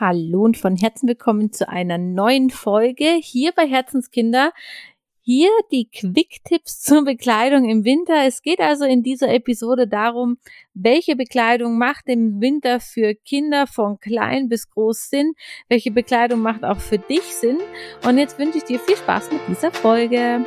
Hallo und von Herzen willkommen zu einer neuen Folge hier bei Herzenskinder. Hier die Quick-Tipps zur Bekleidung im Winter. Es geht also in dieser Episode darum, welche Bekleidung macht im Winter für Kinder von klein bis groß Sinn, welche Bekleidung macht auch für dich Sinn. Und jetzt wünsche ich dir viel Spaß mit dieser Folge.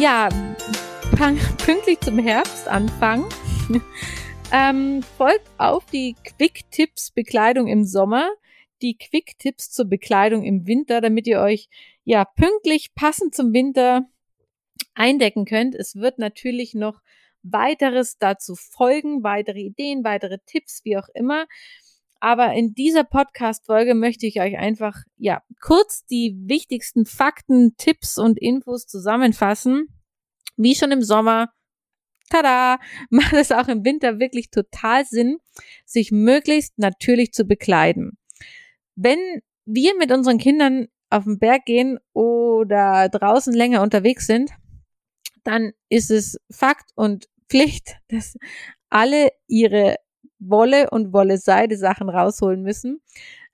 Ja, pünktlich zum Herbstanfang ähm, folgt auf die Quick-Tipps Bekleidung im Sommer, die Quick-Tipps zur Bekleidung im Winter, damit ihr euch ja pünktlich passend zum Winter eindecken könnt. Es wird natürlich noch weiteres dazu folgen, weitere Ideen, weitere Tipps, wie auch immer. Aber in dieser Podcast-Folge möchte ich euch einfach, ja, kurz die wichtigsten Fakten, Tipps und Infos zusammenfassen. Wie schon im Sommer, tada, macht es auch im Winter wirklich total Sinn, sich möglichst natürlich zu bekleiden. Wenn wir mit unseren Kindern auf den Berg gehen oder draußen länger unterwegs sind, dann ist es Fakt und Pflicht, dass alle ihre Wolle und Wolle-Seide-Sachen rausholen müssen.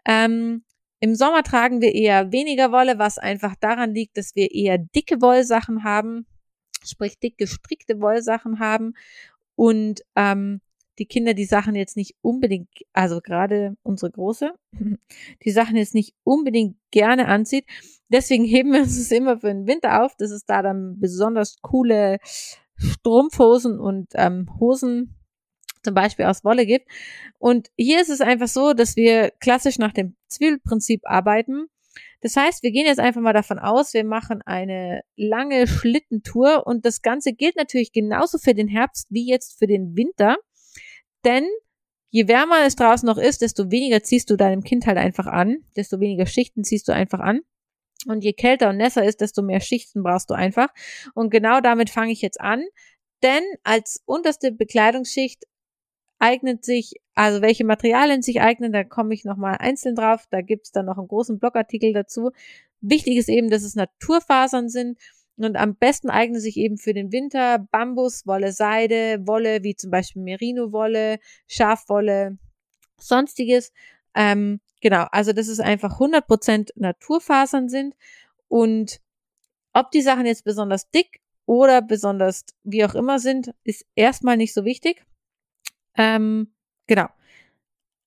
Ähm, Im Sommer tragen wir eher weniger Wolle, was einfach daran liegt, dass wir eher dicke Wollsachen haben, sprich dick gestrickte Wollsachen haben und ähm, die Kinder die Sachen jetzt nicht unbedingt, also gerade unsere Große, die Sachen jetzt nicht unbedingt gerne anzieht. Deswegen heben wir uns das immer für den Winter auf, dass es da dann besonders coole Strumpfhosen und ähm, Hosen zum Beispiel aus Wolle gibt. Und hier ist es einfach so, dass wir klassisch nach dem Zwiebelprinzip arbeiten. Das heißt, wir gehen jetzt einfach mal davon aus, wir machen eine lange Schlittentour und das Ganze gilt natürlich genauso für den Herbst wie jetzt für den Winter. Denn je wärmer es draußen noch ist, desto weniger ziehst du deinem Kind halt einfach an, desto weniger Schichten ziehst du einfach an. Und je kälter und nässer ist, desto mehr Schichten brauchst du einfach. Und genau damit fange ich jetzt an. Denn als unterste Bekleidungsschicht eignet sich, also welche Materialien sich eignen, da komme ich nochmal einzeln drauf. Da gibt's dann noch einen großen Blogartikel dazu. Wichtig ist eben, dass es Naturfasern sind und am besten eignen sich eben für den Winter Bambus, Wolle, Seide, Wolle, wie zum Beispiel Merino-Wolle, Schafwolle, sonstiges. Ähm, genau, also dass es einfach 100% Naturfasern sind und ob die Sachen jetzt besonders dick oder besonders wie auch immer sind, ist erstmal nicht so wichtig. Ähm, genau.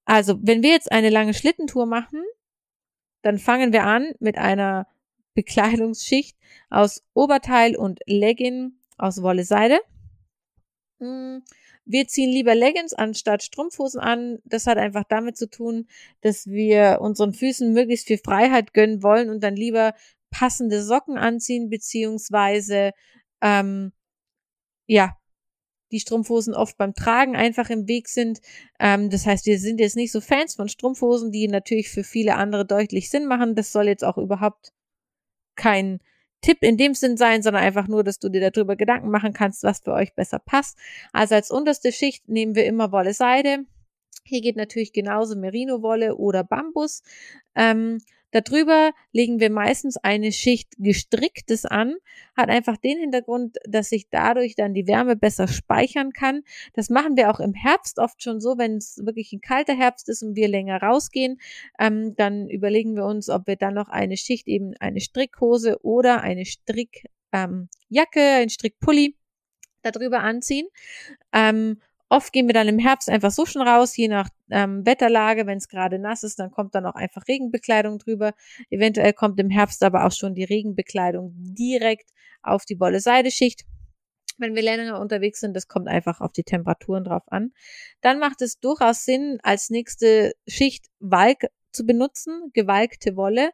Also, wenn wir jetzt eine lange Schlittentour machen, dann fangen wir an mit einer Bekleidungsschicht aus Oberteil und Legging aus Wolle Seide. Mm, wir ziehen lieber Leggings anstatt Strumpfhosen an. Das hat einfach damit zu tun, dass wir unseren Füßen möglichst viel Freiheit gönnen wollen und dann lieber passende Socken anziehen, beziehungsweise ähm, ja, die Strumpfhosen oft beim Tragen einfach im Weg sind. Ähm, das heißt, wir sind jetzt nicht so Fans von Strumpfhosen, die natürlich für viele andere deutlich Sinn machen. Das soll jetzt auch überhaupt kein Tipp in dem Sinn sein, sondern einfach nur, dass du dir darüber Gedanken machen kannst, was für euch besser passt. Also als unterste Schicht nehmen wir immer Wolle Seide. Hier geht natürlich genauso Merino-Wolle oder Bambus. Ähm, Darüber legen wir meistens eine Schicht gestricktes an, hat einfach den Hintergrund, dass sich dadurch dann die Wärme besser speichern kann. Das machen wir auch im Herbst oft schon so, wenn es wirklich ein kalter Herbst ist und wir länger rausgehen, ähm, dann überlegen wir uns, ob wir dann noch eine Schicht eben eine Strickhose oder eine Strickjacke, ähm, ein Strickpulli darüber anziehen. Ähm, Oft gehen wir dann im Herbst einfach so schon raus, je nach ähm, Wetterlage. Wenn es gerade nass ist, dann kommt dann auch einfach Regenbekleidung drüber. Eventuell kommt im Herbst aber auch schon die Regenbekleidung direkt auf die Wolle-Seideschicht. wenn wir länger unterwegs sind. Das kommt einfach auf die Temperaturen drauf an. Dann macht es durchaus Sinn, als nächste Schicht Walk zu benutzen, gewalkte Wolle,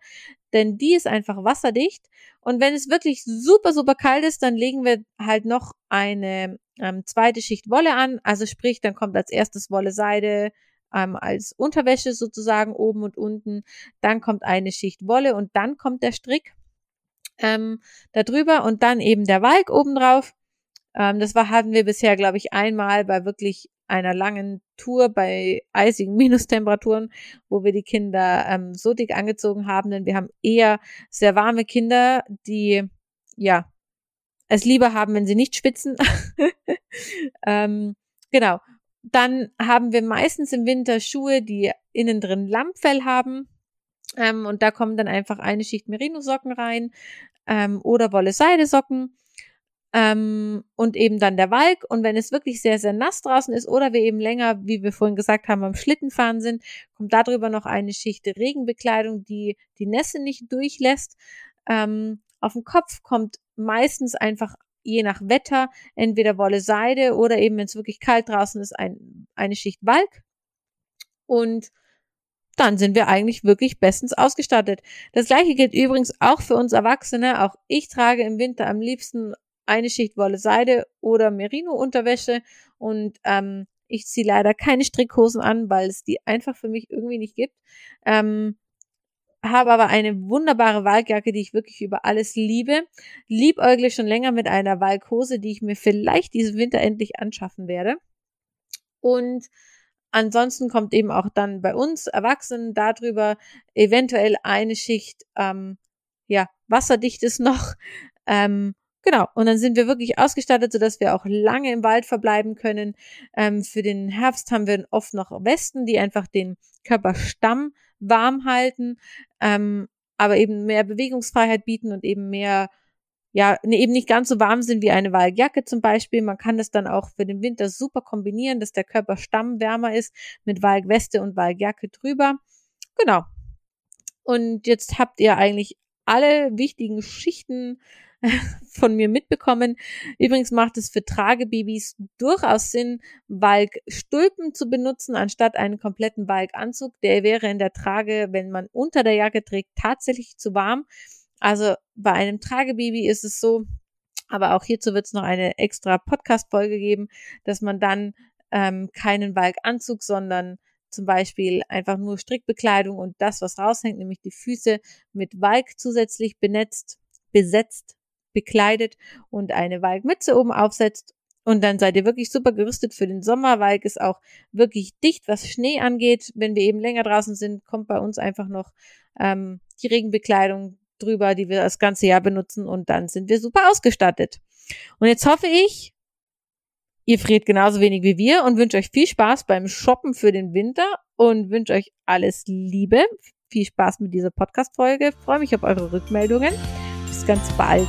denn die ist einfach wasserdicht. Und wenn es wirklich super, super kalt ist, dann legen wir halt noch eine ähm, zweite Schicht Wolle an. Also sprich, dann kommt als erstes Wolle Seide ähm, als Unterwäsche sozusagen oben und unten. Dann kommt eine Schicht Wolle und dann kommt der Strick ähm, da drüber und dann eben der Walk obendrauf. Ähm, das war, hatten wir bisher, glaube ich, einmal bei wirklich einer langen Tour bei eisigen Minustemperaturen, wo wir die Kinder ähm, so dick angezogen haben, denn wir haben eher sehr warme Kinder, die ja es lieber haben, wenn sie nicht schwitzen. ähm, genau. Dann haben wir meistens im Winter Schuhe, die innen drin Lammfell haben. Ähm, und da kommen dann einfach eine Schicht Merino-Socken rein ähm, oder Wolle-Seide-Socken ähm, und eben dann der Walk. Und wenn es wirklich sehr, sehr nass draußen ist oder wir eben länger, wie wir vorhin gesagt haben, am Schlittenfahren sind, kommt darüber noch eine Schicht Regenbekleidung, die die Nässe nicht durchlässt. Ähm, auf dem Kopf kommt meistens einfach je nach Wetter entweder Wolle Seide oder eben, wenn es wirklich kalt draußen ist, ein, eine Schicht Walk. Und dann sind wir eigentlich wirklich bestens ausgestattet. Das gleiche gilt übrigens auch für uns Erwachsene. Auch ich trage im Winter am liebsten eine Schicht Wolle Seide oder Merino-Unterwäsche und ähm, ich ziehe leider keine Strickhosen an, weil es die einfach für mich irgendwie nicht gibt. Ähm, habe aber eine wunderbare Walkjacke, die ich wirklich über alles liebe. Liebäugle schon länger mit einer Walkhose, die ich mir vielleicht diesen Winter endlich anschaffen werde. Und ansonsten kommt eben auch dann bei uns Erwachsenen darüber eventuell eine Schicht ähm, ja wasserdichtes noch. Ähm, Genau, und dann sind wir wirklich ausgestattet, sodass wir auch lange im Wald verbleiben können. Ähm, für den Herbst haben wir oft noch Westen, die einfach den Körperstamm warm halten, ähm, aber eben mehr Bewegungsfreiheit bieten und eben mehr, ja, ne, eben nicht ganz so warm sind wie eine Walljacke zum Beispiel. Man kann das dann auch für den Winter super kombinieren, dass der Körperstamm wärmer ist mit Walkweste und Walljacke drüber. Genau. Und jetzt habt ihr eigentlich alle wichtigen Schichten von mir mitbekommen. Übrigens macht es für Tragebabys durchaus Sinn, Walkstulpen zu benutzen, anstatt einen kompletten Walkanzug. Der wäre in der Trage, wenn man unter der Jacke trägt, tatsächlich zu warm. Also bei einem Tragebaby ist es so, aber auch hierzu wird es noch eine extra Podcast-Folge geben, dass man dann ähm, keinen Walkanzug, sondern zum Beispiel einfach nur Strickbekleidung und das, was raushängt, nämlich die Füße mit Walk zusätzlich benetzt, besetzt bekleidet und eine Walkmütze oben aufsetzt. Und dann seid ihr wirklich super gerüstet für den Sommer. Walk ist auch wirklich dicht, was Schnee angeht. Wenn wir eben länger draußen sind, kommt bei uns einfach noch ähm, die Regenbekleidung drüber, die wir das ganze Jahr benutzen und dann sind wir super ausgestattet. Und jetzt hoffe ich, ihr friert genauso wenig wie wir und wünsche euch viel Spaß beim Shoppen für den Winter und wünsche euch alles Liebe. Viel Spaß mit dieser Podcast-Folge. Freue mich auf eure Rückmeldungen. Bis ganz bald.